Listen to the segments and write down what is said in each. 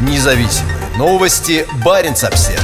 Независимые новости. Барин обсерва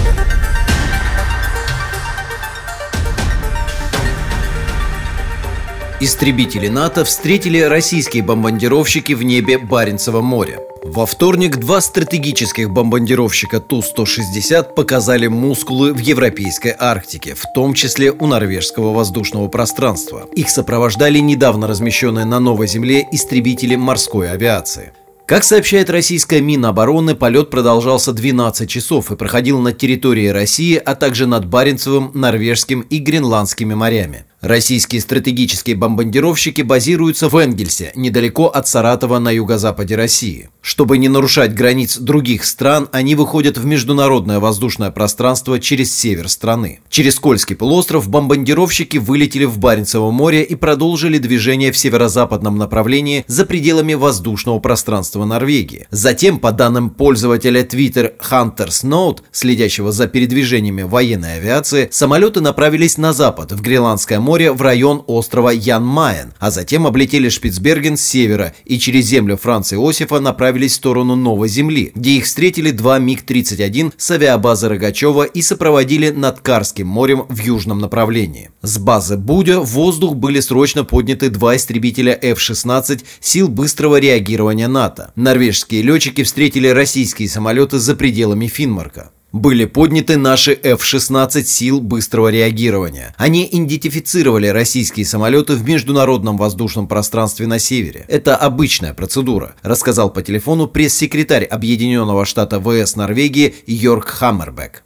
Истребители НАТО встретили российские бомбардировщики в небе Баренцева моря. Во вторник два стратегических бомбардировщика Ту-160 показали мускулы в европейской Арктике, в том числе у норвежского воздушного пространства. Их сопровождали недавно размещенные на Новой Земле истребители морской авиации. Как сообщает российская Минобороны, полет продолжался 12 часов и проходил над территорией России, а также над Баренцевым, Норвежским и Гренландскими морями. Российские стратегические бомбардировщики базируются в Энгельсе, недалеко от Саратова на юго-западе России. Чтобы не нарушать границ других стран, они выходят в международное воздушное пространство через север страны. Через Кольский полуостров бомбардировщики вылетели в Баренцево море и продолжили движение в северо-западном направлении за пределами воздушного пространства Норвегии. Затем, по данным пользователя Twitter Hunters Note, следящего за передвижениями военной авиации, самолеты направились на запад, в Гренландское море море в район острова Ян-Майен, а затем облетели Шпицберген с севера и через землю Франца Иосифа направились в сторону Новой Земли, где их встретили два МиГ-31 с авиабазы Рогачева и сопроводили над Карским морем в южном направлении. С базы Будя в воздух были срочно подняты два истребителя F-16 сил быстрого реагирования НАТО. Норвежские летчики встретили российские самолеты за пределами Финмарка были подняты наши F-16 сил быстрого реагирования. Они идентифицировали российские самолеты в международном воздушном пространстве на севере. Это обычная процедура, рассказал по телефону пресс-секретарь Объединенного штата ВС Норвегии Йорк Хаммербек.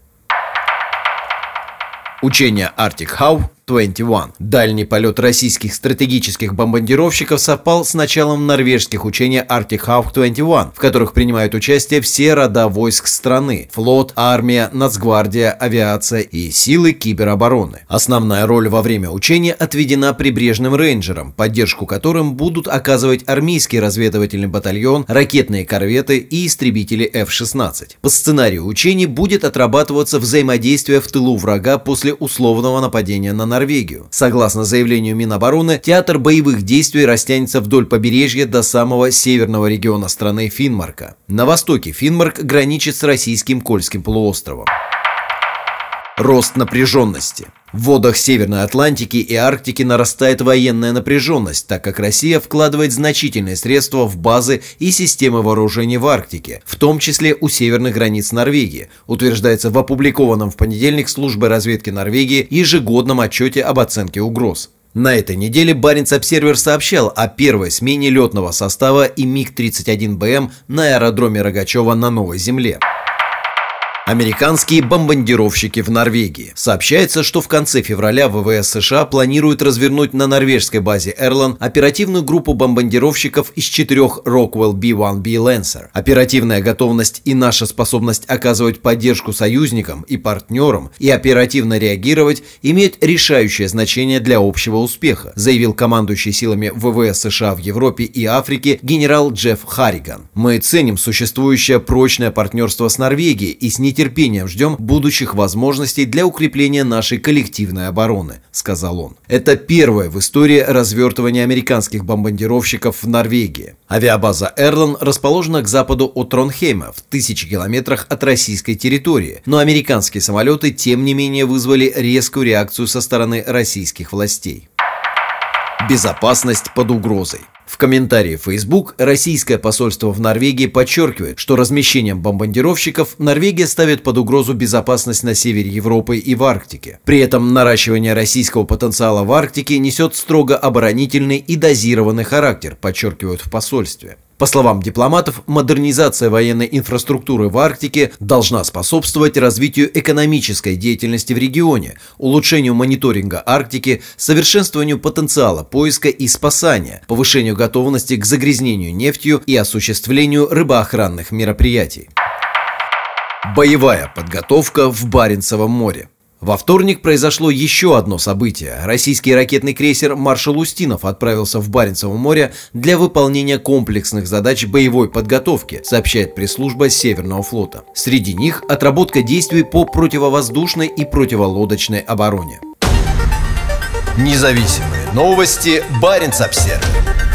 Учение Arctic How 21. Дальний полет российских стратегических бомбардировщиков совпал с началом норвежских учений Arctic Hawk 21, в которых принимают участие все рода войск страны – флот, армия, нацгвардия, авиация и силы киберобороны. Основная роль во время учения отведена прибрежным рейнджерам, поддержку которым будут оказывать армейский разведывательный батальон, ракетные корветы и истребители F-16. По сценарию учений будет отрабатываться взаимодействие в тылу врага после условного нападения на Норвегию. Согласно заявлению Минобороны, театр боевых действий растянется вдоль побережья до самого северного региона страны Финмарка. На востоке Финмарк граничит с российским Кольским полуостровом. Рост напряженности. В водах Северной Атлантики и Арктики нарастает военная напряженность, так как Россия вкладывает значительные средства в базы и системы вооружений в Арктике, в том числе у северных границ Норвегии, утверждается в опубликованном в понедельник службой разведки Норвегии ежегодном отчете об оценке угроз. На этой неделе Баренц-Обсервер сообщал о первой смене летного состава и МиГ-31БМ на аэродроме Рогачева на Новой Земле. Американские бомбардировщики в Норвегии. Сообщается, что в конце февраля ВВС США планируют развернуть на норвежской базе Эрлан оперативную группу бомбардировщиков из четырех Rockwell B-1B Lancer. Оперативная готовность и наша способность оказывать поддержку союзникам и партнерам и оперативно реагировать имеют решающее значение для общего успеха, заявил командующий силами ВВС США в Европе и Африке генерал Джефф Харриган. Мы ценим существующее прочное партнерство с Норвегией и с нетерпением ждем будущих возможностей для укрепления нашей коллективной обороны», — сказал он. Это первое в истории развертывание американских бомбардировщиков в Норвегии. Авиабаза Эрлан расположена к западу от Тронхейма, в тысячи километрах от российской территории, но американские самолеты, тем не менее, вызвали резкую реакцию со стороны российских властей. Безопасность под угрозой. В комментарии Facebook российское посольство в Норвегии подчеркивает, что размещением бомбардировщиков Норвегия ставит под угрозу безопасность на севере Европы и в Арктике. При этом наращивание российского потенциала в Арктике несет строго оборонительный и дозированный характер, подчеркивают в посольстве. По словам дипломатов, модернизация военной инфраструктуры в Арктике должна способствовать развитию экономической деятельности в регионе, улучшению мониторинга Арктики, совершенствованию потенциала поиска и спасания, повышению готовности к загрязнению нефтью и осуществлению рыбоохранных мероприятий. Боевая подготовка в Баренцевом море. Во вторник произошло еще одно событие. Российский ракетный крейсер «Маршал Устинов» отправился в Баренцево море для выполнения комплексных задач боевой подготовки, сообщает пресс-служба Северного флота. Среди них отработка действий по противовоздушной и противолодочной обороне. Независимые новости. Баренц-Обсервис.